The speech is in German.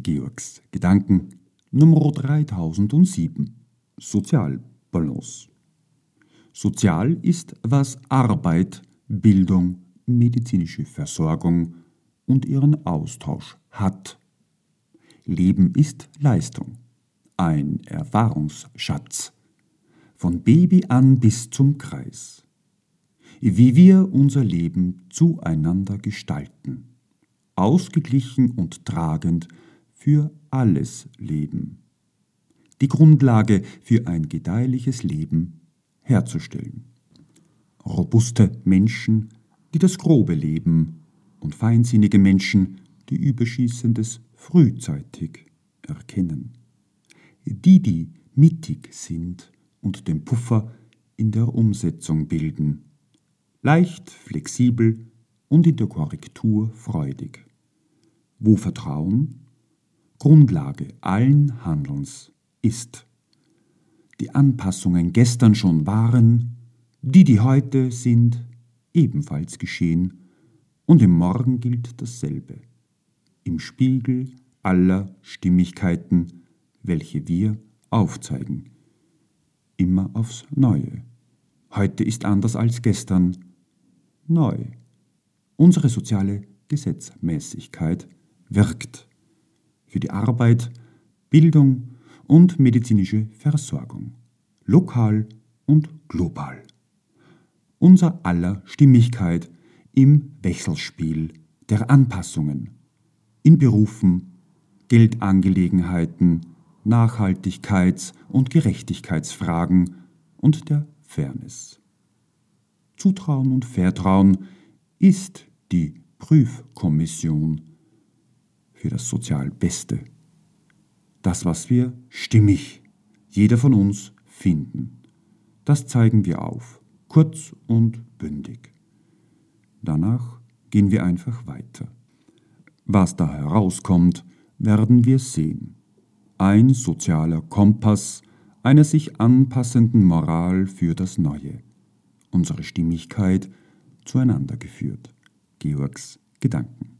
Georgs Gedanken Nummer 3007 Sozialbalance. Sozial ist, was Arbeit, Bildung, medizinische Versorgung und ihren Austausch hat. Leben ist Leistung, ein Erfahrungsschatz, von Baby an bis zum Kreis. Wie wir unser Leben zueinander gestalten, ausgeglichen und tragend für alles Leben. Die Grundlage für ein gedeihliches Leben herzustellen. Robuste Menschen, die das grobe Leben und feinsinnige Menschen, die Überschießendes frühzeitig erkennen. Die, die mittig sind und den Puffer in der Umsetzung bilden. Leicht, flexibel und in der Korrektur freudig. Wo Vertrauen Grundlage allen Handelns ist. Die Anpassungen gestern schon waren, die, die heute sind, ebenfalls geschehen, und im Morgen gilt dasselbe. Im Spiegel aller Stimmigkeiten, welche wir aufzeigen. Immer aufs Neue. Heute ist anders als gestern. Neu. Unsere soziale Gesetzmäßigkeit wirkt für die Arbeit, Bildung und medizinische Versorgung, lokal und global. Unser aller Stimmigkeit im Wechselspiel der Anpassungen, in Berufen, Geldangelegenheiten, Nachhaltigkeits- und Gerechtigkeitsfragen und der Fairness. Zutrauen und Vertrauen ist die Prüfkommission für das sozial Beste. Das, was wir stimmig, jeder von uns, finden. Das zeigen wir auf, kurz und bündig. Danach gehen wir einfach weiter. Was da herauskommt, werden wir sehen. Ein sozialer Kompass einer sich anpassenden Moral für das Neue. Unsere Stimmigkeit zueinander geführt. Georgs Gedanken.